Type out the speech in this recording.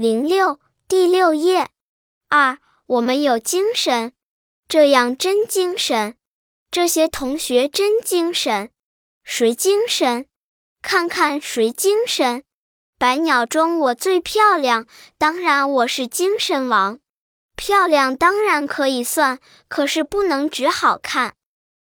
零六第六页。二我们有精神这样真精神这些同学真精神谁精神？看看谁精神？百鸟中我最漂亮当然我是精神王。漂亮当然可以算可是不能只好看。